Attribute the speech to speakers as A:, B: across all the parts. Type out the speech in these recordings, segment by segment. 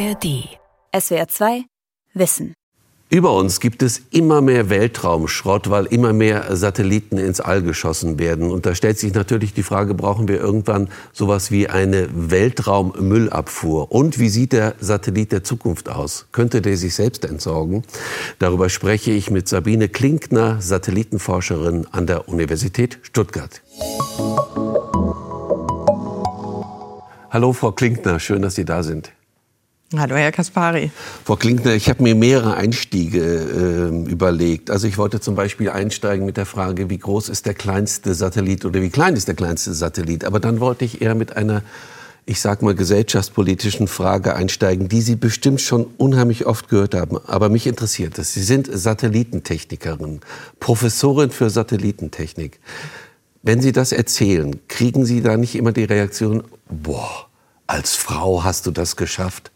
A: ARD. SWR 2 Wissen.
B: Über uns gibt es immer mehr Weltraumschrott, weil immer mehr Satelliten ins All geschossen werden. Und da stellt sich natürlich die Frage, brauchen wir irgendwann sowas wie eine Weltraummüllabfuhr? Und wie sieht der Satellit der Zukunft aus? Könnte der sich selbst entsorgen? Darüber spreche ich mit Sabine Klinkner, Satellitenforscherin an der Universität Stuttgart. Hallo, Frau Klinkner, schön, dass Sie da sind.
C: Hallo, Herr Kaspari.
B: Frau Klinkner, ich habe mir mehrere Einstiege äh, überlegt. Also ich wollte zum Beispiel einsteigen mit der Frage, wie groß ist der kleinste Satellit oder wie klein ist der kleinste Satellit. Aber dann wollte ich eher mit einer, ich sag mal, gesellschaftspolitischen Frage einsteigen, die Sie bestimmt schon unheimlich oft gehört haben. Aber mich interessiert es. Sie sind Satellitentechnikerin, Professorin für Satellitentechnik. Wenn Sie das erzählen, kriegen Sie da nicht immer die Reaktion, boah, als Frau hast du das geschafft?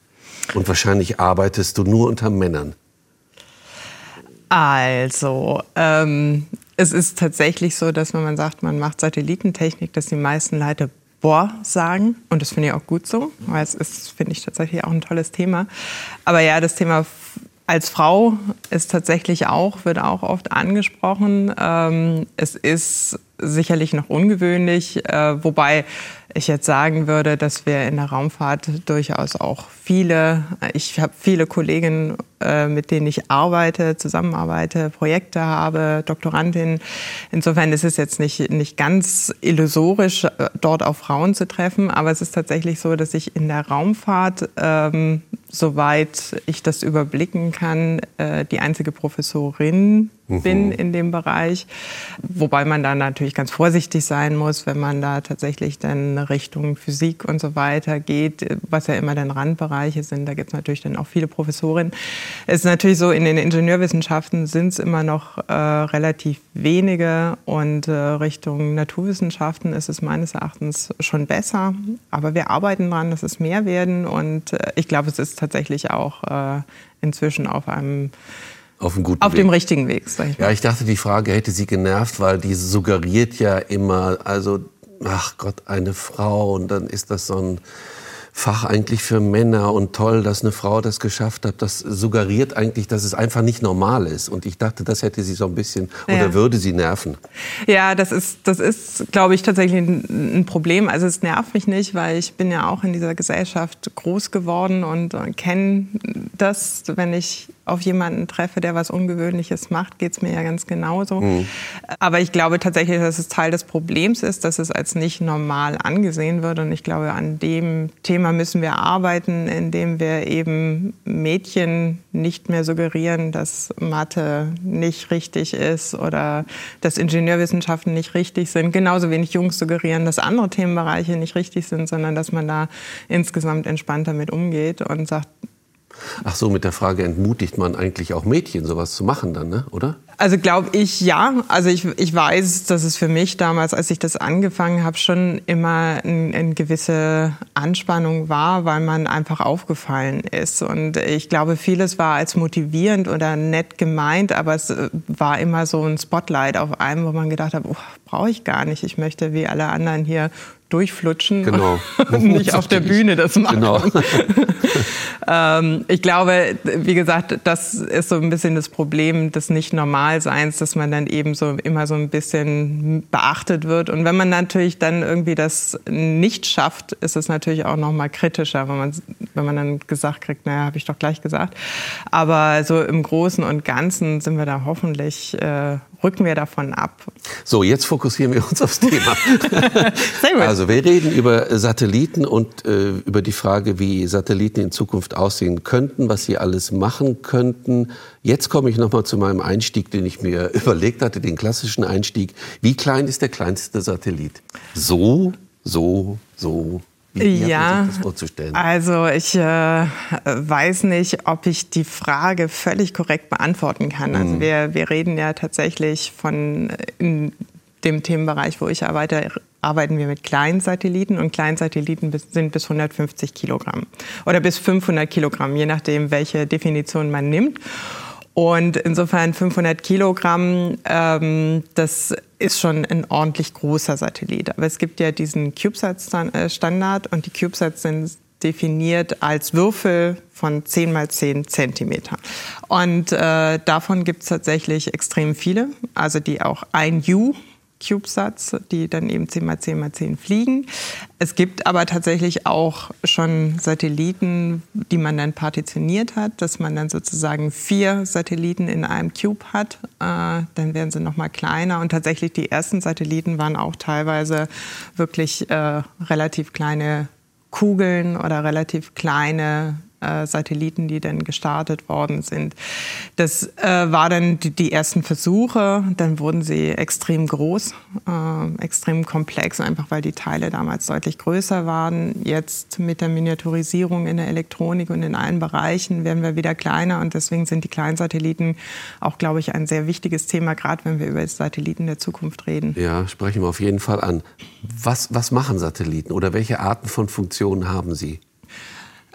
B: Und wahrscheinlich arbeitest du nur unter Männern.
C: Also, ähm, es ist tatsächlich so, dass wenn man sagt, man macht Satellitentechnik, dass die meisten Leute Boah sagen. Und das finde ich auch gut so, weil es ist, finde ich, tatsächlich auch ein tolles Thema. Aber ja, das Thema als Frau ist tatsächlich auch, wird auch oft angesprochen. Ähm, es ist sicherlich noch ungewöhnlich, äh, wobei ich jetzt sagen würde, dass wir in der Raumfahrt durchaus auch viele, ich habe viele Kolleginnen, äh, mit denen ich arbeite, zusammenarbeite, Projekte habe, Doktorandinnen. Insofern ist es jetzt nicht, nicht ganz illusorisch, äh, dort auf Frauen zu treffen, aber es ist tatsächlich so, dass ich in der Raumfahrt, ähm, soweit ich das überblicken kann, äh, die einzige Professorin mhm. bin in dem Bereich. Wobei man da natürlich ganz vorsichtig sein muss, wenn man da tatsächlich dann Richtung Physik und so weiter geht, was ja immer dann Randbereiche sind. Da gibt es natürlich dann auch viele Professorinnen. Es ist natürlich so, in den Ingenieurwissenschaften sind es immer noch äh, relativ wenige und äh, Richtung Naturwissenschaften ist es meines Erachtens schon besser. Aber wir arbeiten daran, dass es mehr werden und äh, ich glaube, es ist tatsächlich auch äh, inzwischen auf einem
B: auf,
C: auf dem richtigen Weg.
B: Sag ich mal. Ja, ich dachte, die Frage hätte Sie genervt, weil die suggeriert ja immer, also, ach Gott, eine Frau und dann ist das so ein Fach eigentlich für Männer und toll, dass eine Frau das geschafft hat. Das suggeriert eigentlich, dass es einfach nicht normal ist. Und ich dachte, das hätte sie so ein bisschen ja. oder würde sie nerven.
C: Ja, das ist, das ist, glaube ich, tatsächlich ein, ein, Problem. Also es nervt mich nicht, weil ich bin ja auch in dieser Gesellschaft groß geworden und, und kenne das, wenn ich auf jemanden treffe, der was Ungewöhnliches macht, geht es mir ja ganz genauso. Mhm. Aber ich glaube tatsächlich, dass es Teil des Problems ist, dass es als nicht normal angesehen wird. Und ich glaube, an dem Thema müssen wir arbeiten, indem wir eben Mädchen nicht mehr suggerieren, dass Mathe nicht richtig ist oder dass Ingenieurwissenschaften nicht richtig sind. Genauso wenig Jungs suggerieren, dass andere Themenbereiche nicht richtig sind, sondern dass man da insgesamt entspannter mit umgeht und sagt,
B: Ach so, mit der Frage entmutigt man eigentlich auch Mädchen, sowas zu machen dann, ne? oder?
C: Also glaube ich ja. Also ich, ich weiß, dass es für mich damals, als ich das angefangen habe, schon immer eine ein gewisse Anspannung war, weil man einfach aufgefallen ist. Und ich glaube, vieles war als motivierend oder nett gemeint, aber es war immer so ein Spotlight auf einem, wo man gedacht hat, oh, brauche ich gar nicht. Ich möchte wie alle anderen hier durchflutschen
B: genau.
C: und nicht auf der Bühne das machen. Genau. ähm, ich glaube, wie gesagt, das ist so ein bisschen das Problem des Nicht-Normalseins, dass man dann eben so immer so ein bisschen beachtet wird. Und wenn man natürlich dann irgendwie das nicht schafft, ist es natürlich auch noch mal kritischer, wenn man, wenn man dann gesagt kriegt, naja, habe ich doch gleich gesagt. Aber so im Großen und Ganzen sind wir da hoffentlich äh, rücken wir davon ab.
B: So, jetzt fokussieren wir uns aufs Thema. Also wir reden über Satelliten und äh, über die Frage, wie Satelliten in Zukunft aussehen könnten, was sie alles machen könnten. Jetzt komme ich noch mal zu meinem Einstieg, den ich mir überlegt hatte, den klassischen Einstieg. Wie klein ist der kleinste Satellit? So, so, so,
C: wie, ja, also ich äh, weiß nicht, ob ich die Frage völlig korrekt beantworten kann. Also mhm. wir, wir reden ja tatsächlich von in dem Themenbereich, wo ich arbeite, arbeiten wir mit kleinen Satelliten und Kleinsatelliten sind bis 150 Kilogramm oder bis 500 Kilogramm, je nachdem, welche Definition man nimmt. Und insofern 500 Kilogramm, ähm, das ist schon ein ordentlich großer Satellit. Aber es gibt ja diesen CubeSat-Standard und die CubeSats sind definiert als Würfel von 10 mal 10 Zentimeter. Und äh, davon gibt es tatsächlich extrem viele, also die auch ein U CubeSats, die dann eben 10 mal 10 mal 10 fliegen. Es gibt aber tatsächlich auch schon Satelliten, die man dann partitioniert hat, dass man dann sozusagen vier Satelliten in einem Cube hat. Äh, dann werden sie noch mal kleiner und tatsächlich die ersten Satelliten waren auch teilweise wirklich äh, relativ kleine Kugeln oder relativ kleine äh, Satelliten, die dann gestartet worden sind. Das äh, war dann die, die, ersten Versuche. Dann wurden sie extrem groß, äh, extrem komplex, einfach weil die Teile damals deutlich größer waren. Jetzt mit der Miniaturisierung in der Elektronik und in allen Bereichen werden wir wieder kleiner und deswegen sind die kleinen Satelliten auch, glaube ich, ein sehr wichtiges Thema, gerade wenn wir über Satelliten der Zukunft reden.
B: Ja, sprechen wir auf jeden Fall an. Was, was machen Satelliten oder welche Arten von Funktionen haben sie?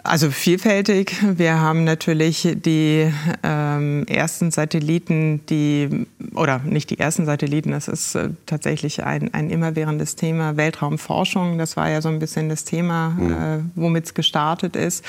C: Also vielfältig. Wir haben natürlich die ähm, ersten Satelliten, die, oder nicht die ersten Satelliten, das ist äh, tatsächlich ein, ein immerwährendes Thema, Weltraumforschung. Das war ja so ein bisschen das Thema, mhm. äh, womit es gestartet ist.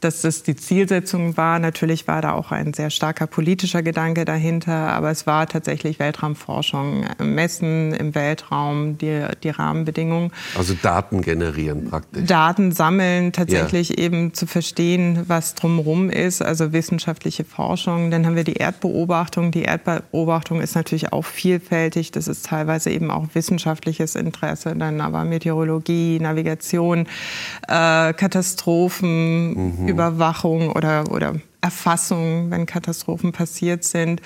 C: Dass das die Zielsetzung war, natürlich war da auch ein sehr starker politischer Gedanke dahinter, aber es war tatsächlich Weltraumforschung, Messen im Weltraum, die, die Rahmenbedingungen.
B: Also Daten generieren praktisch.
C: Daten sammeln, tatsächlich ja. eben zu verstehen, was drumherum ist, also wissenschaftliche Forschung. Dann haben wir die Erdbeobachtung. Die Erdbeobachtung ist natürlich auch vielfältig. Das ist teilweise eben auch wissenschaftliches Interesse, dann aber Meteorologie, Navigation, äh, Katastrophen, mhm. Überwachung oder, oder Erfassung, wenn Katastrophen passiert sind,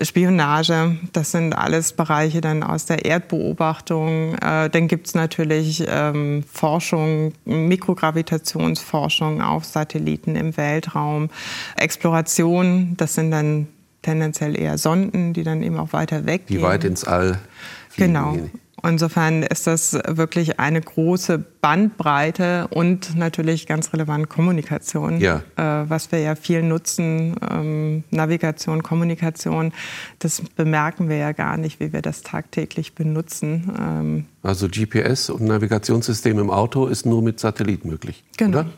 C: Spionage, das sind alles Bereiche dann aus der Erdbeobachtung. Äh, dann gibt es natürlich ähm, Forschung, Mikrogravitationsforschung auf Satelliten im Weltraum, Exploration, das sind dann tendenziell eher Sonden, die dann eben auch weiter weg
B: Die weit ins All fliegen.
C: Genau. Insofern ist das wirklich eine große Bandbreite und natürlich ganz relevant Kommunikation, ja. äh, was wir ja viel nutzen. Ähm, Navigation, Kommunikation, das bemerken wir ja gar nicht, wie wir das tagtäglich benutzen.
B: Ähm, also GPS und Navigationssystem im Auto ist nur mit Satellit möglich, genau. oder?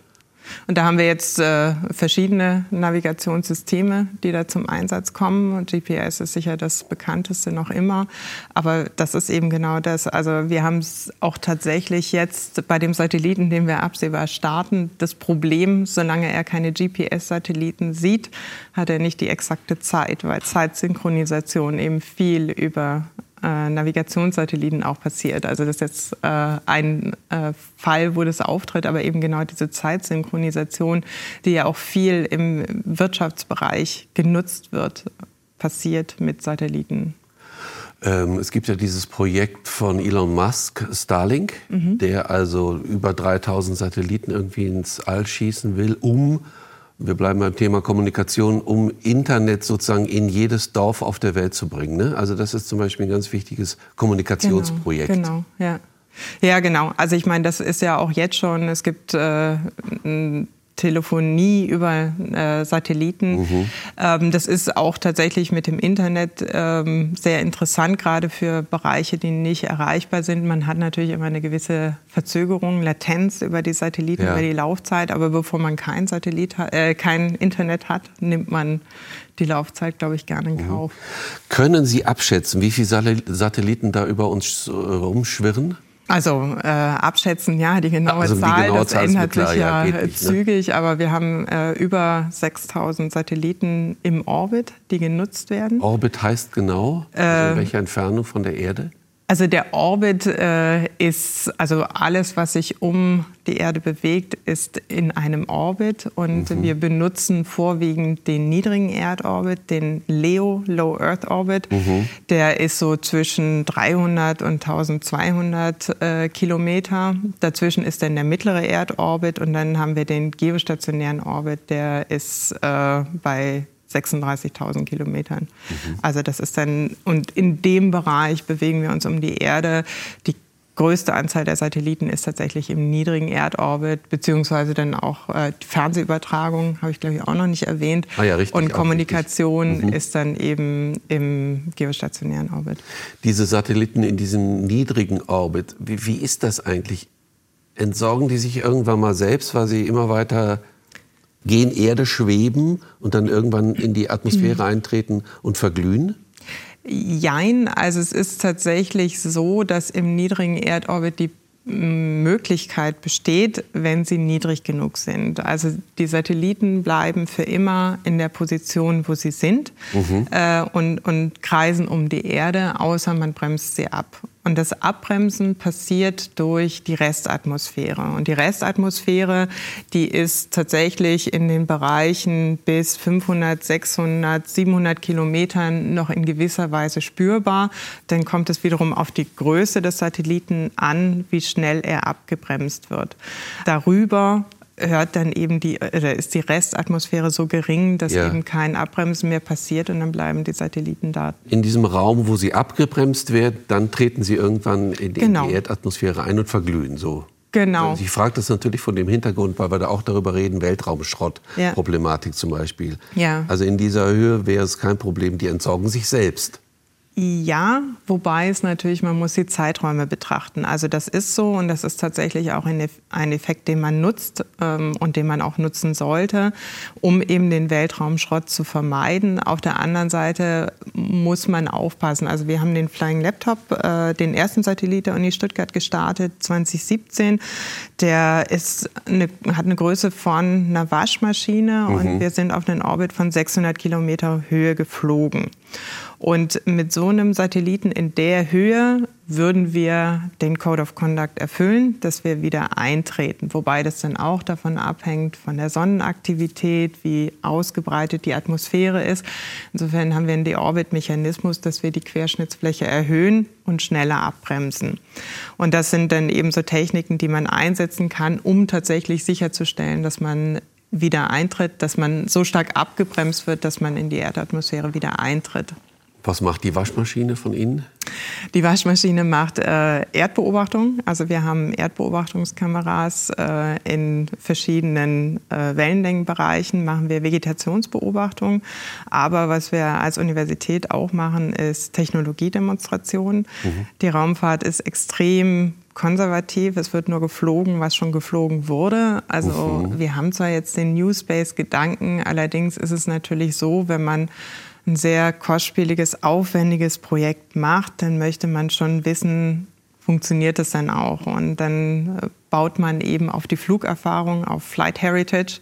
C: Und da haben wir jetzt äh, verschiedene Navigationssysteme, die da zum Einsatz kommen. Und GPS ist sicher das bekannteste noch immer. Aber das ist eben genau das. Also wir haben es auch tatsächlich jetzt bei dem Satelliten, den wir absehbar starten, das Problem, solange er keine GPS-Satelliten sieht, hat er nicht die exakte Zeit, weil Zeitsynchronisation eben viel über äh, Navigationssatelliten auch passiert. Also das ist jetzt äh, ein äh, Fall, wo das auftritt, aber eben genau diese Zeitsynchronisation, die ja auch viel im Wirtschaftsbereich genutzt wird, passiert mit Satelliten.
B: Ähm, es gibt ja dieses Projekt von Elon Musk, Starlink, mhm. der also über 3000 Satelliten irgendwie ins All schießen will, um wir bleiben beim Thema Kommunikation, um Internet sozusagen in jedes Dorf auf der Welt zu bringen. Ne? Also das ist zum Beispiel ein ganz wichtiges Kommunikationsprojekt.
C: Genau, genau ja. Ja, genau. Also ich meine, das ist ja auch jetzt schon, es gibt äh, Telefonie über äh, Satelliten. Mhm. Ähm, das ist auch tatsächlich mit dem Internet ähm, sehr interessant, gerade für Bereiche, die nicht erreichbar sind. Man hat natürlich immer eine gewisse Verzögerung, Latenz über die Satelliten, ja. über die Laufzeit. Aber bevor man kein Satellit, äh, kein Internet hat, nimmt man die Laufzeit, glaube ich, gerne in mhm. Kauf.
B: Mhm. Können Sie abschätzen, wie viele Satelliten da über uns äh, rumschwirren?
C: Also äh, abschätzen, ja, die genaue also Zahl, die genaue das Zahl ändert sich ja, ja nicht, ne? zügig, ne? aber wir haben äh, über 6000 Satelliten im Orbit, die genutzt werden.
B: Orbit heißt genau, also in welcher Entfernung von der Erde?
C: Also der Orbit äh, ist, also alles, was sich um die Erde bewegt, ist in einem Orbit. Und mhm. wir benutzen vorwiegend den niedrigen Erdorbit, den LEO, Low Earth Orbit. Mhm. Der ist so zwischen 300 und 1200 äh, Kilometer. Dazwischen ist dann der mittlere Erdorbit und dann haben wir den geostationären Orbit, der ist äh, bei 36.000 Kilometern. Mhm. Also das ist dann, und in dem Bereich bewegen wir uns um die Erde. Die größte Anzahl der Satelliten ist tatsächlich im niedrigen Erdorbit, beziehungsweise dann auch äh, die Fernsehübertragung, habe ich glaube ich auch noch nicht erwähnt.
B: Ah ja, richtig,
C: und Kommunikation mhm. ist dann eben im geostationären Orbit.
B: Diese Satelliten in diesem niedrigen Orbit, wie, wie ist das eigentlich? entsorgen die sich irgendwann mal selbst, weil sie immer weiter gehen Erde schweben und dann irgendwann in die Atmosphäre mhm. eintreten und verglühen?
C: Jein, also es ist tatsächlich so, dass im niedrigen Erdorbit die Möglichkeit besteht, wenn sie niedrig genug sind. Also die Satelliten bleiben für immer in der Position, wo sie sind mhm. äh, und, und kreisen um die Erde, außer man bremst sie ab. Und das Abbremsen passiert durch die Restatmosphäre. Und die Restatmosphäre, die ist tatsächlich in den Bereichen bis 500, 600, 700 Kilometern noch in gewisser Weise spürbar. Dann kommt es wiederum auf die Größe des Satelliten an, wie schnell er abgebremst wird. Darüber hört dann eben die, oder ist die Restatmosphäre so gering, dass ja. eben kein Abbremsen mehr passiert und dann bleiben die Satelliten da.
B: In diesem Raum, wo sie abgebremst werden, dann treten sie irgendwann in die, genau. in die Erdatmosphäre ein und verglühen so.
C: Genau.
B: Ich frage das natürlich von dem Hintergrund, weil wir da auch darüber reden, Weltraumschrott-Problematik ja. zum Beispiel. Ja. Also in dieser Höhe wäre es kein Problem, die entsorgen sich selbst.
C: Ja, wobei es natürlich, man muss die Zeiträume betrachten. Also das ist so und das ist tatsächlich auch ein Effekt, den man nutzt ähm, und den man auch nutzen sollte, um eben den Weltraumschrott zu vermeiden. Auf der anderen Seite muss man aufpassen. Also wir haben den Flying Laptop, äh, den ersten Satellit der Uni Stuttgart gestartet 2017. Der ist eine, hat eine Größe von einer Waschmaschine mhm. und wir sind auf einen Orbit von 600 Kilometer Höhe geflogen. Und mit so einem Satelliten in der Höhe würden wir den Code of Conduct erfüllen, dass wir wieder eintreten. Wobei das dann auch davon abhängt, von der Sonnenaktivität, wie ausgebreitet die Atmosphäre ist. Insofern haben wir einen Deorbit-Mechanismus, dass wir die Querschnittsfläche erhöhen und schneller abbremsen. Und das sind dann eben so Techniken, die man einsetzen kann, um tatsächlich sicherzustellen, dass man wieder eintritt, dass man so stark abgebremst wird, dass man in die Erdatmosphäre wieder eintritt.
B: Was macht die Waschmaschine von Ihnen?
C: Die Waschmaschine macht äh, Erdbeobachtung. Also wir haben Erdbeobachtungskameras äh, in verschiedenen äh, Wellenlängenbereichen, machen wir Vegetationsbeobachtung. Aber was wir als Universität auch machen, ist Technologiedemonstration. Mhm. Die Raumfahrt ist extrem konservativ. Es wird nur geflogen, was schon geflogen wurde. Also mhm. wir haben zwar jetzt den New Space-Gedanken, allerdings ist es natürlich so, wenn man ein sehr kostspieliges, aufwendiges Projekt macht, dann möchte man schon wissen, funktioniert das dann auch? Und dann äh, baut man eben auf die Flugerfahrung, auf Flight Heritage.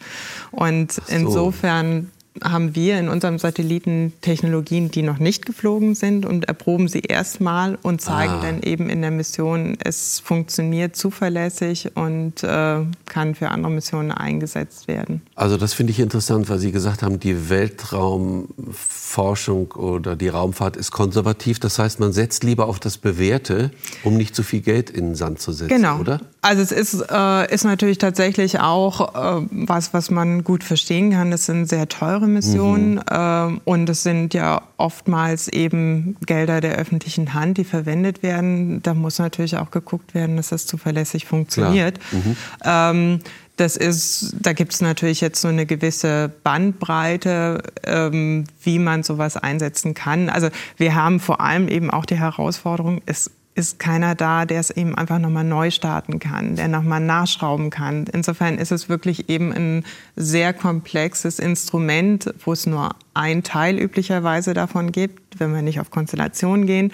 C: Und so. insofern haben wir in unserem Satelliten Technologien, die noch nicht geflogen sind und erproben sie erstmal und zeigen ah. dann eben in der Mission, es funktioniert zuverlässig und äh, kann für andere Missionen eingesetzt werden.
B: Also das finde ich interessant, weil Sie gesagt haben, die Weltraumforschung oder die Raumfahrt ist konservativ. Das heißt, man setzt lieber auf das Bewährte, um nicht zu viel Geld in den Sand zu setzen,
C: genau.
B: oder?
C: Also es ist, äh, ist natürlich tatsächlich auch äh, was, was man gut verstehen kann. Das sind sehr teure Missionen mhm. äh, und es sind ja oftmals eben Gelder der öffentlichen Hand, die verwendet werden. Da muss natürlich auch geguckt werden, dass das zuverlässig funktioniert. Mhm. Ähm, das ist, da gibt es natürlich jetzt so eine gewisse Bandbreite, ähm, wie man sowas einsetzen kann. Also wir haben vor allem eben auch die Herausforderung, es ist keiner da, der es eben einfach nochmal neu starten kann, der nochmal nachschrauben kann. Insofern ist es wirklich eben ein sehr komplexes Instrument, wo es nur ein Teil üblicherweise davon gibt, wenn wir nicht auf Konstellationen gehen,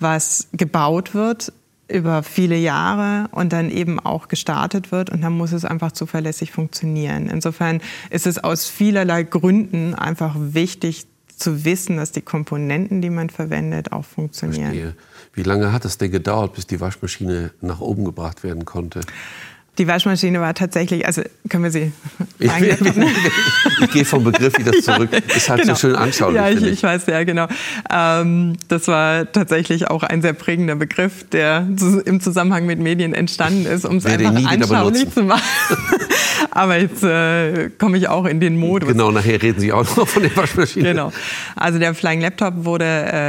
C: was gebaut wird über viele Jahre und dann eben auch gestartet wird und dann muss es einfach zuverlässig funktionieren. Insofern ist es aus vielerlei Gründen einfach wichtig zu wissen, dass die Komponenten, die man verwendet, auch funktionieren. Verstehe.
B: Wie lange hat es denn gedauert, bis die Waschmaschine nach oben gebracht werden konnte?
C: Die Waschmaschine war tatsächlich, also können wir sie
B: ich, ich, gehe vom Begriff wieder zurück. Ist halt genau. so schön anschaulich.
C: Ja, ich, ich weiß, ja, genau. Ähm, das war tatsächlich auch ein sehr prägender Begriff, der im Zusammenhang mit Medien entstanden ist, um es einfach anschaulich zu machen. Aber jetzt äh, komme ich auch in den Modus.
B: Genau, nachher reden Sie auch noch von der Waschmaschine.
C: Genau. Also der Flying Laptop wurde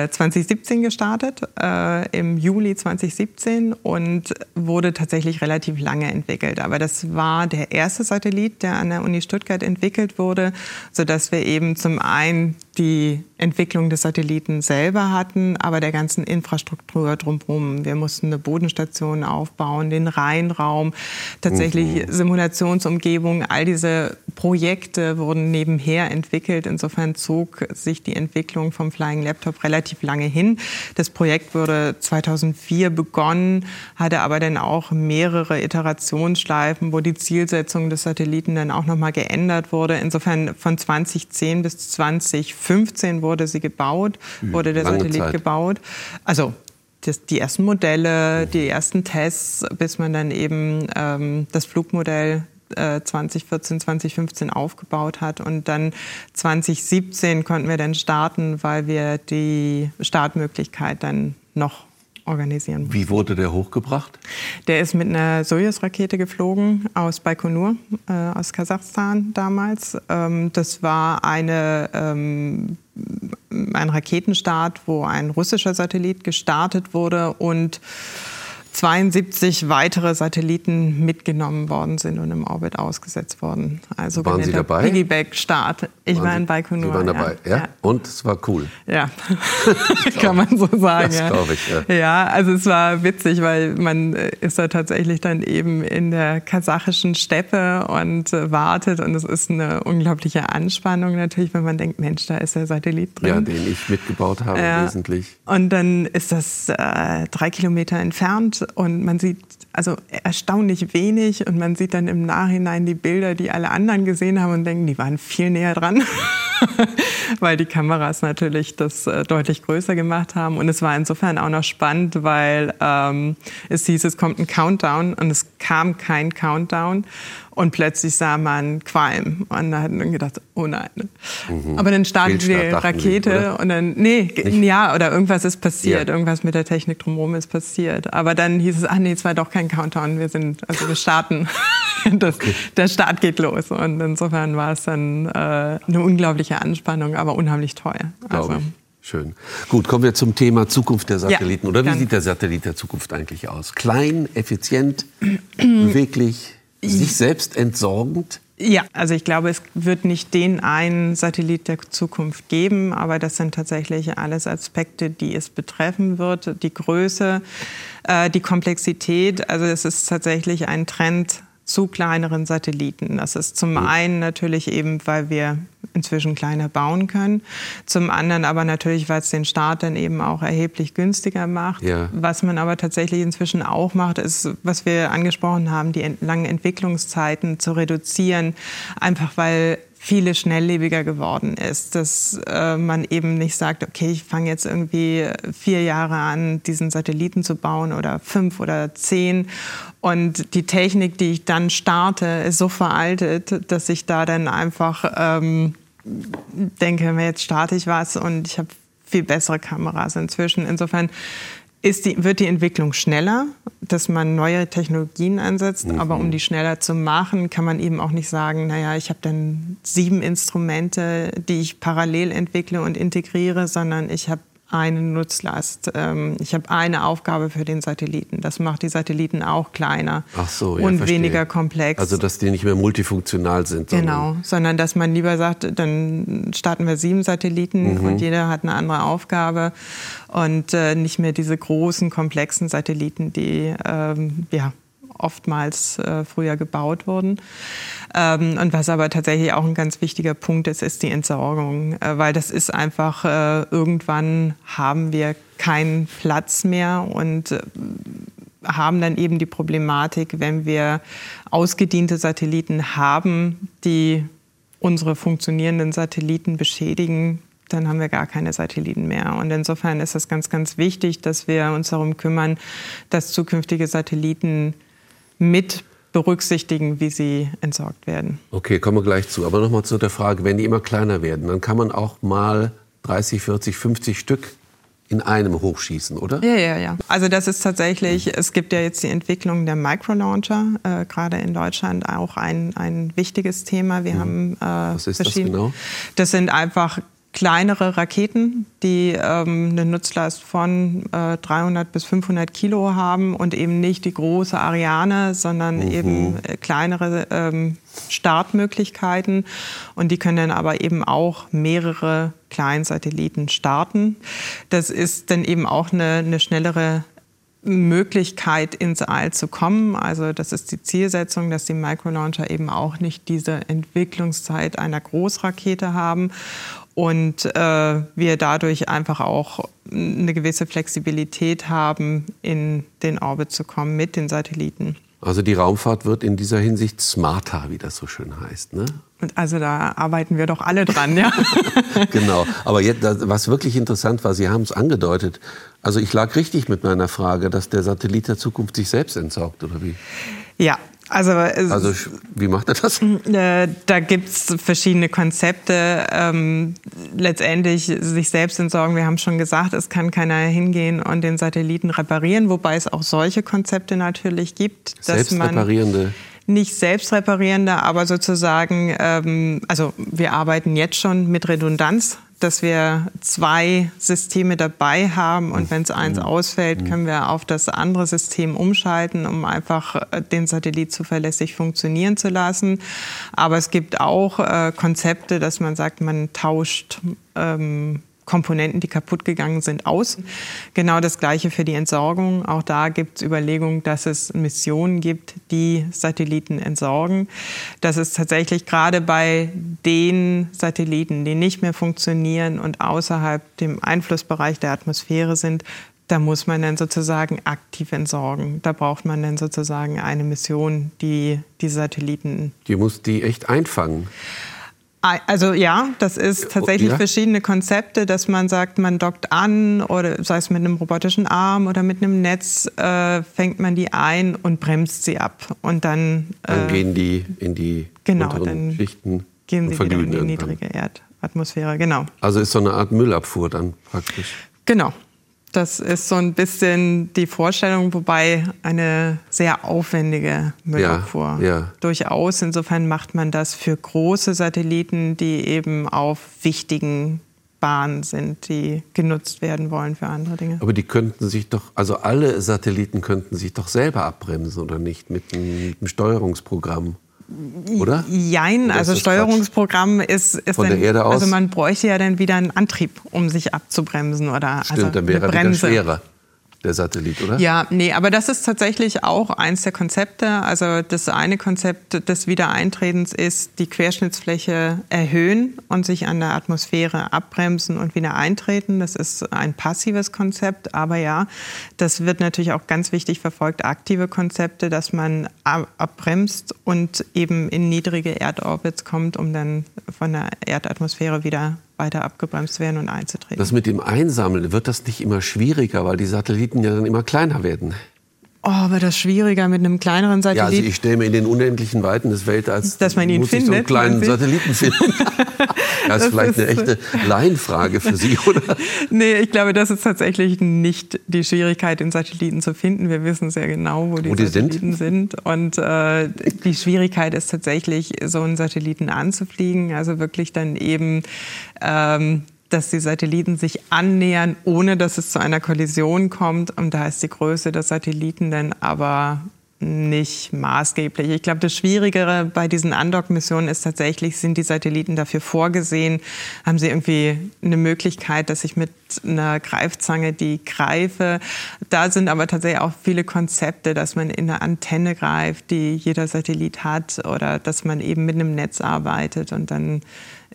C: äh, 2017 gestartet, äh, im Juli 2017 und wurde tatsächlich relativ lange entwickelt entwickelt. Aber das war der erste Satellit, der an der Uni Stuttgart entwickelt wurde, sodass wir eben zum einen die Entwicklung des Satelliten selber hatten, aber der ganzen Infrastruktur drumherum. Wir mussten eine Bodenstation aufbauen, den Rheinraum, tatsächlich mhm. Simulationsumgebung. All diese Projekte wurden nebenher entwickelt. Insofern zog sich die Entwicklung vom Flying Laptop relativ lange hin. Das Projekt wurde 2004 begonnen, hatte aber dann auch mehrere Iterationsschleifen, wo die Zielsetzung des Satelliten dann auch nochmal geändert wurde. Insofern von 2010 bis 2015 wurde sie gebaut, wurde der Lange Satellit Zeit. gebaut. Also die ersten Modelle, die ersten Tests, bis man dann eben ähm, das Flugmodell 2014, äh, 2015 aufgebaut hat. Und dann 2017 konnten wir dann starten, weil wir die Startmöglichkeit dann noch organisieren.
B: Wie wurde der hochgebracht?
C: Der ist mit einer Soyuz-Rakete geflogen aus Baikonur, äh, aus Kasachstan damals. Ähm, das war eine, ähm, ein Raketenstart, wo ein russischer Satellit gestartet wurde und 72 weitere Satelliten mitgenommen worden sind und im Orbit ausgesetzt worden.
B: Also waren Sie dabei?
C: Piggyback-Start. Ich war in Baikonur.
B: Sie waren dabei, ja? ja? Und es war cool.
C: Ja, kann man so sagen.
B: Das glaube ich,
C: ja. Ja, also es war witzig, weil man äh, ist da tatsächlich dann eben in der kasachischen Steppe und äh, wartet und es ist eine unglaubliche Anspannung natürlich, wenn man denkt, Mensch, da ist der Satellit drin.
B: Ja, den ich mitgebaut habe, ja. wesentlich.
C: Und dann ist das äh, drei Kilometer entfernt und man sieht also erstaunlich wenig und man sieht dann im Nachhinein die Bilder, die alle anderen gesehen haben und denken, die waren viel näher dran, weil die Kameras natürlich das äh, deutlich größer gemacht haben. Und es war insofern auch noch spannend, weil ähm, es hieß, es kommt ein Countdown und es kam kein Countdown. Und plötzlich sah man Qualm. Und da hat man gedacht, oh nein. Mhm. Aber dann startet die Rakete Sie, und dann, nee, Nicht? ja, oder irgendwas ist passiert. Ja. Irgendwas mit der Technik drumherum ist passiert. Aber dann hieß es, ach nee, es war doch kein Countdown. Wir sind, also wir starten. Das, okay. Der Start geht los. Und insofern war es dann äh, eine unglaubliche Anspannung, aber unheimlich teuer.
B: Also, Schön. Gut, kommen wir zum Thema Zukunft der Satelliten. Ja, Oder wie sieht der Satellit der Zukunft eigentlich aus? Klein, effizient, beweglich? sich selbst entsorgend?
C: Ja, also ich glaube, es wird nicht den einen Satellit der Zukunft geben, aber das sind tatsächlich alles Aspekte, die es betreffen wird. Die Größe, äh, die Komplexität, also es ist tatsächlich ein Trend zu kleineren Satelliten. Das ist zum einen natürlich eben, weil wir inzwischen kleiner bauen können. Zum anderen aber natürlich, weil es den Start dann eben auch erheblich günstiger macht. Ja. Was man aber tatsächlich inzwischen auch macht, ist, was wir angesprochen haben, die langen Entwicklungszeiten zu reduzieren, einfach weil viele schnelllebiger geworden ist, dass äh, man eben nicht sagt, okay, ich fange jetzt irgendwie vier Jahre an, diesen Satelliten zu bauen oder fünf oder zehn und die Technik, die ich dann starte, ist so veraltet, dass ich da dann einfach ähm, denke, jetzt starte ich was und ich habe viel bessere Kameras inzwischen. Insofern die, wird die Entwicklung schneller, dass man neue Technologien einsetzt. Mhm. Aber um die schneller zu machen, kann man eben auch nicht sagen, naja, ich habe dann sieben Instrumente, die ich parallel entwickle und integriere, sondern ich habe eine Nutzlast. Ähm, ich habe eine Aufgabe für den Satelliten. Das macht die Satelliten auch kleiner
B: so,
C: ja, und verstehe. weniger komplex.
B: Also dass die nicht mehr multifunktional sind.
C: Sondern genau, sondern dass man lieber sagt, dann starten wir sieben Satelliten mhm. und jeder hat eine andere Aufgabe und äh, nicht mehr diese großen komplexen Satelliten, die ähm, ja oftmals äh, früher gebaut wurden. Ähm, und was aber tatsächlich auch ein ganz wichtiger Punkt ist, ist die Entsorgung, äh, weil das ist einfach, äh, irgendwann haben wir keinen Platz mehr und äh, haben dann eben die Problematik, wenn wir ausgediente Satelliten haben, die unsere funktionierenden Satelliten beschädigen, dann haben wir gar keine Satelliten mehr. Und insofern ist es ganz, ganz wichtig, dass wir uns darum kümmern, dass zukünftige Satelliten mit berücksichtigen, wie sie entsorgt werden.
B: Okay, kommen wir gleich zu. Aber nochmal zu der Frage, wenn die immer kleiner werden, dann kann man auch mal 30, 40, 50 Stück in einem hochschießen, oder?
C: Ja, ja, ja. Also das ist tatsächlich, es gibt ja jetzt die Entwicklung der Microlauncher, äh, gerade in Deutschland auch ein, ein wichtiges Thema. Wir mhm. haben
B: äh, Was ist das genau?
C: Das sind einfach kleinere Raketen, die ähm, eine Nutzlast von äh, 300 bis 500 Kilo haben und eben nicht die große Ariane, sondern mhm. eben äh, kleinere ähm, Startmöglichkeiten. Und die können dann aber eben auch mehrere Kleinsatelliten starten. Das ist dann eben auch eine, eine schnellere Möglichkeit ins All zu kommen. Also das ist die Zielsetzung, dass die Microlauncher eben auch nicht diese Entwicklungszeit einer Großrakete haben und äh, wir dadurch einfach auch eine gewisse Flexibilität haben, in den Orbit zu kommen mit den Satelliten.
B: Also die Raumfahrt wird in dieser Hinsicht smarter, wie das so schön heißt. Ne?
C: Also da arbeiten wir doch alle dran, ja.
B: genau. Aber jetzt, was wirklich interessant war, Sie haben es angedeutet. Also ich lag richtig mit meiner Frage, dass der Satellit der Zukunft sich selbst entsorgt, oder wie?
C: Ja, also,
B: also, wie macht er das?
C: Äh, da gibt es verschiedene Konzepte. Ähm, letztendlich sich selbst entsorgen. Wir haben schon gesagt, es kann keiner hingehen und den Satelliten reparieren, wobei es auch solche Konzepte natürlich gibt.
B: Dass Selbstreparierende.
C: nicht selbstreparierende, aber sozusagen, ähm, also wir arbeiten jetzt schon mit Redundanz dass wir zwei Systeme dabei haben und wenn es eins ausfällt, können wir auf das andere System umschalten, um einfach äh, den Satellit zuverlässig funktionieren zu lassen. Aber es gibt auch äh, Konzepte, dass man sagt, man tauscht ähm, Komponenten, die kaputt gegangen sind, aus. Genau das Gleiche für die Entsorgung. Auch da gibt es Überlegungen, dass es Missionen gibt, die Satelliten entsorgen. Das ist tatsächlich gerade bei den Satelliten, die nicht mehr funktionieren und außerhalb dem Einflussbereich der Atmosphäre sind, da muss man dann sozusagen aktiv entsorgen. Da braucht man dann sozusagen eine Mission, die die Satelliten.
B: Die muss die echt einfangen.
C: Also ja, das ist tatsächlich ja. verschiedene Konzepte, dass man sagt, man dockt an oder sei es mit einem robotischen Arm oder mit einem Netz, äh, fängt man die ein und bremst sie ab. Und dann,
B: äh, dann gehen die in die
C: genau, dann
B: Schichten.
C: Gehen sie wieder in die niedrige Erdatmosphäre, genau.
B: Also ist so eine Art Müllabfuhr dann praktisch.
C: Genau, das ist so ein bisschen die Vorstellung, wobei eine sehr aufwendige Müllabfuhr. Ja, ja. Durchaus. Insofern macht man das für große Satelliten, die eben auf wichtigen Bahnen sind, die genutzt werden wollen für andere Dinge.
B: Aber die könnten sich doch, also alle Satelliten könnten sich doch selber abbremsen oder nicht mit einem, mit einem Steuerungsprogramm? Oder?
C: Jein, Oder also Steuerungsprogramm ist, ist
B: Von der Erde aus?
C: also man bräuchte ja dann wieder einen Antrieb, um sich abzubremsen oder
B: Stimmt,
C: also
B: dann wäre er wieder schwerer der Satellit, oder?
C: Ja, nee, aber das ist tatsächlich auch eins der Konzepte. Also das eine Konzept des Wiedereintretens ist, die Querschnittsfläche erhöhen und sich an der Atmosphäre abbremsen und wieder eintreten. Das ist ein passives Konzept, aber ja, das wird natürlich auch ganz wichtig verfolgt, aktive Konzepte, dass man abbremst und eben in niedrige Erdorbits kommt, um dann von der Erdatmosphäre wieder weiter abgebremst werden und einzutreten.
B: Das mit dem Einsammeln, wird das nicht immer schwieriger, weil die Satelliten ja dann immer kleiner werden?
C: Oh, wird das schwieriger mit einem kleineren Satellit? Ja, also
B: ich stelle mir in den unendlichen Weiten des Weltalls,
C: dass man ihn
B: muss
C: findet,
B: ich so einen kleinen Satelliten finden. das ist vielleicht eine echte Laienfrage für Sie, oder?
C: nee, ich glaube, das ist tatsächlich nicht die Schwierigkeit, den Satelliten zu finden. Wir wissen sehr genau, wo die, wo die Satelliten sind. sind. Und äh, die Schwierigkeit ist tatsächlich, so einen Satelliten anzufliegen. Also wirklich dann eben ähm, dass die Satelliten sich annähern, ohne dass es zu einer Kollision kommt. Und da ist die Größe der Satelliten dann aber nicht maßgeblich. Ich glaube, das Schwierigere bei diesen Undock-Missionen ist tatsächlich, sind die Satelliten dafür vorgesehen? Haben sie irgendwie eine Möglichkeit, dass ich mit einer Greifzange die greife? Da sind aber tatsächlich auch viele Konzepte, dass man in eine Antenne greift, die jeder Satellit hat, oder dass man eben mit einem Netz arbeitet und dann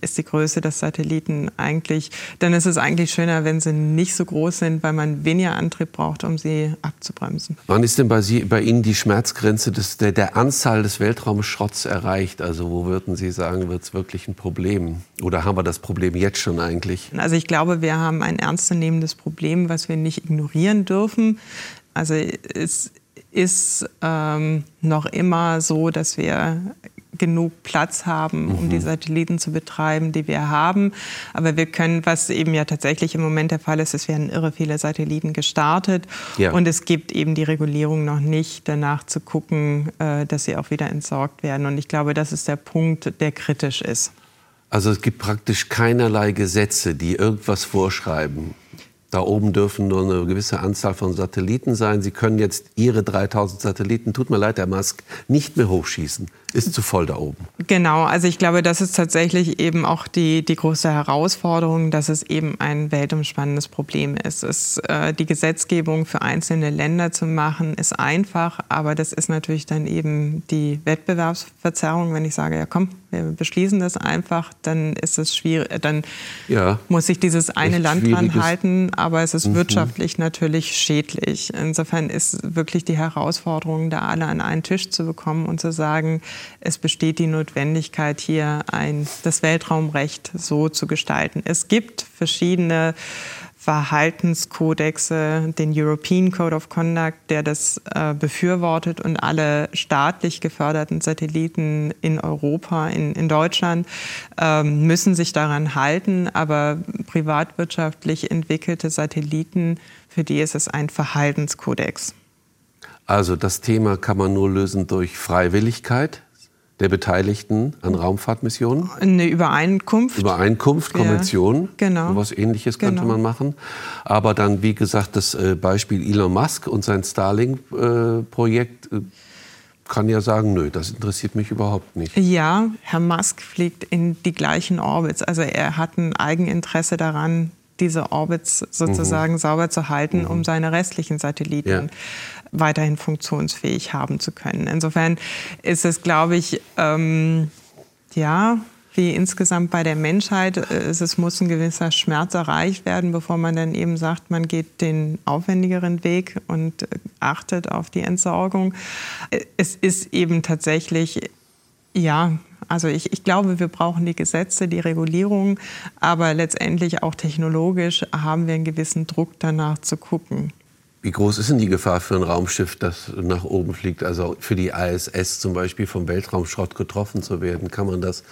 C: ist die Größe des Satelliten eigentlich, dann ist es eigentlich schöner, wenn sie nicht so groß sind, weil man weniger Antrieb braucht, um sie abzubremsen.
B: Wann ist denn bei, Sie, bei Ihnen die Schmerzgrenze des, der, der Anzahl des Weltraumschrotts erreicht? Also wo würden Sie sagen, wird es wirklich ein Problem? Oder haben wir das Problem jetzt schon eigentlich?
C: Also ich glaube, wir haben ein ernstzunehmendes Problem, was wir nicht ignorieren dürfen. Also es ist ähm, noch immer so, dass wir genug Platz haben, um mhm. die Satelliten zu betreiben, die wir haben. Aber wir können, was eben ja tatsächlich im Moment der Fall ist, es werden irre viele Satelliten gestartet. Ja. Und es gibt eben die Regulierung noch nicht, danach zu gucken, äh, dass sie auch wieder entsorgt werden. Und ich glaube, das ist der Punkt, der kritisch ist.
B: Also es gibt praktisch keinerlei Gesetze, die irgendwas vorschreiben. Da oben dürfen nur eine gewisse Anzahl von Satelliten sein. Sie können jetzt Ihre 3000 Satelliten, tut mir leid, Herr Musk, nicht mehr hochschießen ist zu voll da oben.
C: Genau, also ich glaube, das ist tatsächlich eben auch die, die große Herausforderung, dass es eben ein weltumspannendes Problem ist. Es, äh, die Gesetzgebung für einzelne Länder zu machen, ist einfach, aber das ist natürlich dann eben die Wettbewerbsverzerrung. Wenn ich sage, ja komm, wir beschließen das einfach, dann ist es schwierig, dann ja, muss sich dieses eine Land dran halten, aber es ist mhm. wirtschaftlich natürlich schädlich. Insofern ist wirklich die Herausforderung, da alle an einen Tisch zu bekommen und zu sagen, es besteht die Notwendigkeit, hier ein, das Weltraumrecht so zu gestalten. Es gibt verschiedene Verhaltenskodexe, den European Code of Conduct, der das äh, befürwortet und alle staatlich geförderten Satelliten in Europa, in, in Deutschland, äh, müssen sich daran halten. Aber privatwirtschaftlich entwickelte Satelliten, für die ist es ein Verhaltenskodex.
B: Also das Thema kann man nur lösen durch Freiwilligkeit der Beteiligten an Raumfahrtmissionen?
C: Eine Übereinkunft.
B: Übereinkunft, Konvention. Ja,
C: genau.
B: Was ähnliches könnte genau. man machen. Aber dann, wie gesagt, das äh, Beispiel Elon Musk und sein Starlink-Projekt äh, kann ja sagen, nö, das interessiert mich überhaupt nicht.
C: Ja, Herr Musk fliegt in die gleichen Orbits. Also er hat ein Eigeninteresse daran, diese Orbits sozusagen mhm. sauber zu halten, mhm. um seine restlichen Satelliten. Weiterhin funktionsfähig haben zu können. Insofern ist es, glaube ich, ähm, ja, wie insgesamt bei der Menschheit, äh, es muss ein gewisser Schmerz erreicht werden, bevor man dann eben sagt, man geht den aufwendigeren Weg und achtet auf die Entsorgung. Äh, es ist eben tatsächlich, ja, also ich, ich glaube, wir brauchen die Gesetze, die Regulierung, aber letztendlich auch technologisch haben wir einen gewissen Druck danach zu gucken.
B: Wie groß ist denn die Gefahr für ein Raumschiff, das nach oben fliegt? Also für die ISS zum Beispiel vom Weltraumschrott getroffen zu werden? Kann man das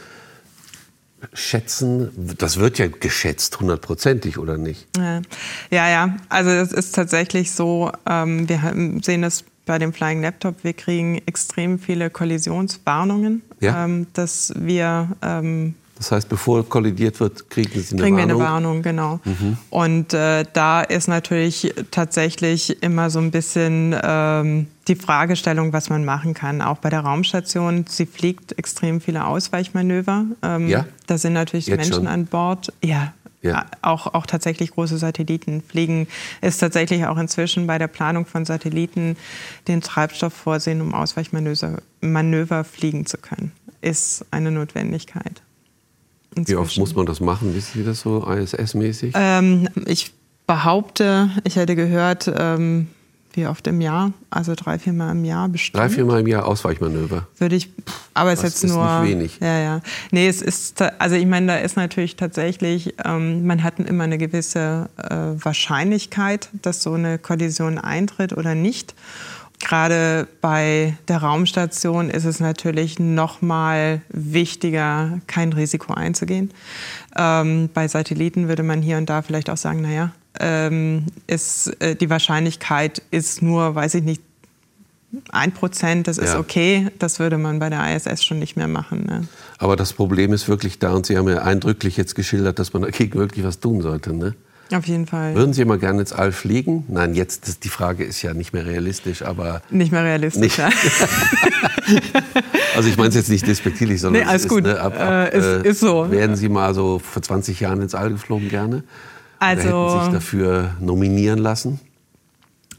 B: schätzen? Das wird ja geschätzt, hundertprozentig oder nicht?
C: Ja, ja, also es ist tatsächlich so, ähm, wir sehen das bei dem Flying Laptop, wir kriegen extrem viele Kollisionswarnungen, ja? ähm, dass wir
B: ähm, das heißt, bevor kollidiert wird, kriegen Sie eine
C: kriegen
B: Warnung?
C: Kriegen wir eine Warnung, genau. Mhm. Und äh, da ist natürlich tatsächlich immer so ein bisschen ähm, die Fragestellung, was man machen kann. Auch bei der Raumstation, sie fliegt extrem viele Ausweichmanöver. Ähm, ja? Da sind natürlich Jetzt Menschen schon? an Bord. Ja, ja. Auch, auch tatsächlich große Satelliten fliegen. Ist tatsächlich auch inzwischen bei der Planung von Satelliten den Treibstoff vorsehen, um Ausweichmanöver Manöver fliegen zu können. Ist eine Notwendigkeit.
B: Inzwischen. Wie oft muss man das machen? Wissen Sie das so ISS-mäßig?
C: Ähm, ich behaupte, ich hätte gehört, ähm, wie oft im Jahr? Also drei, vier Mal im Jahr bestimmt.
B: Drei, vier Mal im Jahr Ausweichmanöver.
C: Würde ich, aber es ist jetzt
B: ist
C: nur.
B: Nicht wenig.
C: Ja, ja. Nee, es ist, also ich meine, da ist natürlich tatsächlich, ähm, man hat immer eine gewisse äh, Wahrscheinlichkeit, dass so eine Kollision eintritt oder nicht. Gerade bei der Raumstation ist es natürlich noch mal wichtiger, kein Risiko einzugehen. Ähm, bei Satelliten würde man hier und da vielleicht auch sagen, naja, ähm, ist, äh, die Wahrscheinlichkeit ist nur, weiß ich nicht, ein Prozent, das ist ja. okay. Das würde man bei der ISS schon nicht mehr machen. Ne?
B: Aber das Problem ist wirklich da, und Sie haben ja eindrücklich jetzt geschildert, dass man dagegen wirklich was tun sollte. Ne?
C: Auf jeden Fall.
B: Würden Sie mal gerne ins All fliegen? Nein, jetzt das, die Frage ist ja nicht mehr realistisch, aber
C: nicht mehr realistisch. Nicht. Ja.
B: also ich meine es jetzt nicht despektierlich, sondern
C: nee, alles
B: ist,
C: gut.
B: Ne, ab, ab,
C: äh, ist, ist, so.
B: Wären Sie mal so vor 20 Jahren ins All geflogen gerne?
C: Also
B: Oder hätten sich dafür nominieren lassen?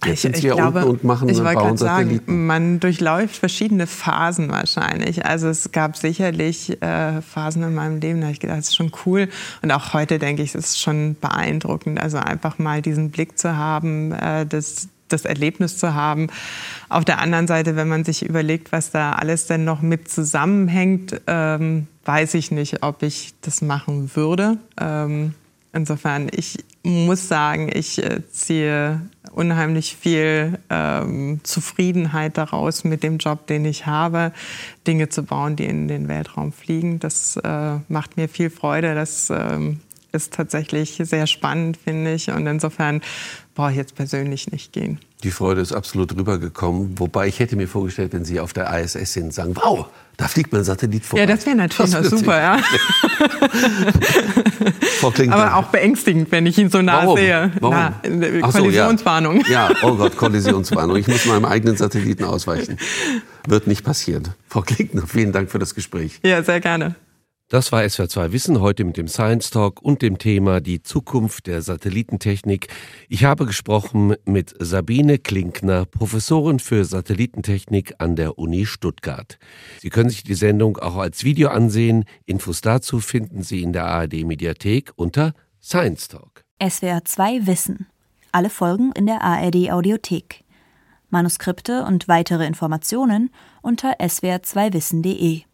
C: Jetzt ich, ich glaube, und, und machen ich wollte gerade sagen, man durchläuft verschiedene Phasen wahrscheinlich. Also es gab sicherlich äh, Phasen in meinem Leben, da habe ich gedacht, das ist schon cool. Und auch heute denke ich, es ist schon beeindruckend. Also einfach mal diesen Blick zu haben, äh, das, das Erlebnis zu haben. Auf der anderen Seite, wenn man sich überlegt, was da alles denn noch mit zusammenhängt, ähm, weiß ich nicht, ob ich das machen würde. Ähm, insofern, ich muss sagen, ich äh, ziehe unheimlich viel ähm, Zufriedenheit daraus mit dem Job, den ich habe, Dinge zu bauen, die in den Weltraum fliegen. Das äh, macht mir viel Freude. Das ähm, ist tatsächlich sehr spannend, finde ich. Und insofern brauche ich jetzt persönlich nicht gehen.
B: Die Freude ist absolut rübergekommen. Wobei ich hätte mir vorgestellt, wenn Sie auf der ISS sind, sagen, wow, da fliegt mein Satellit vorbei.
C: Ja, das wäre natürlich das super, ja. Aber auch beängstigend, wenn ich ihn so nah
B: Warum?
C: sehe.
B: Warum?
C: Na, Kollisionswarnung.
B: So, ja. ja, oh Gott, Kollisionswarnung. Ich muss meinem eigenen Satelliten ausweichen. Wird nicht passieren. Frau Klinkner, vielen Dank für das Gespräch.
C: Ja, sehr gerne.
B: Das war SWR2 Wissen heute mit dem Science Talk und dem Thema die Zukunft der Satellitentechnik. Ich habe gesprochen mit Sabine Klinkner, Professorin für Satellitentechnik an der Uni Stuttgart. Sie können sich die Sendung auch als Video ansehen. Infos dazu finden Sie in der ARD Mediathek unter Science Talk.
A: SWR2 Wissen. Alle Folgen in der ARD Audiothek. Manuskripte und weitere Informationen unter swr2wissen.de.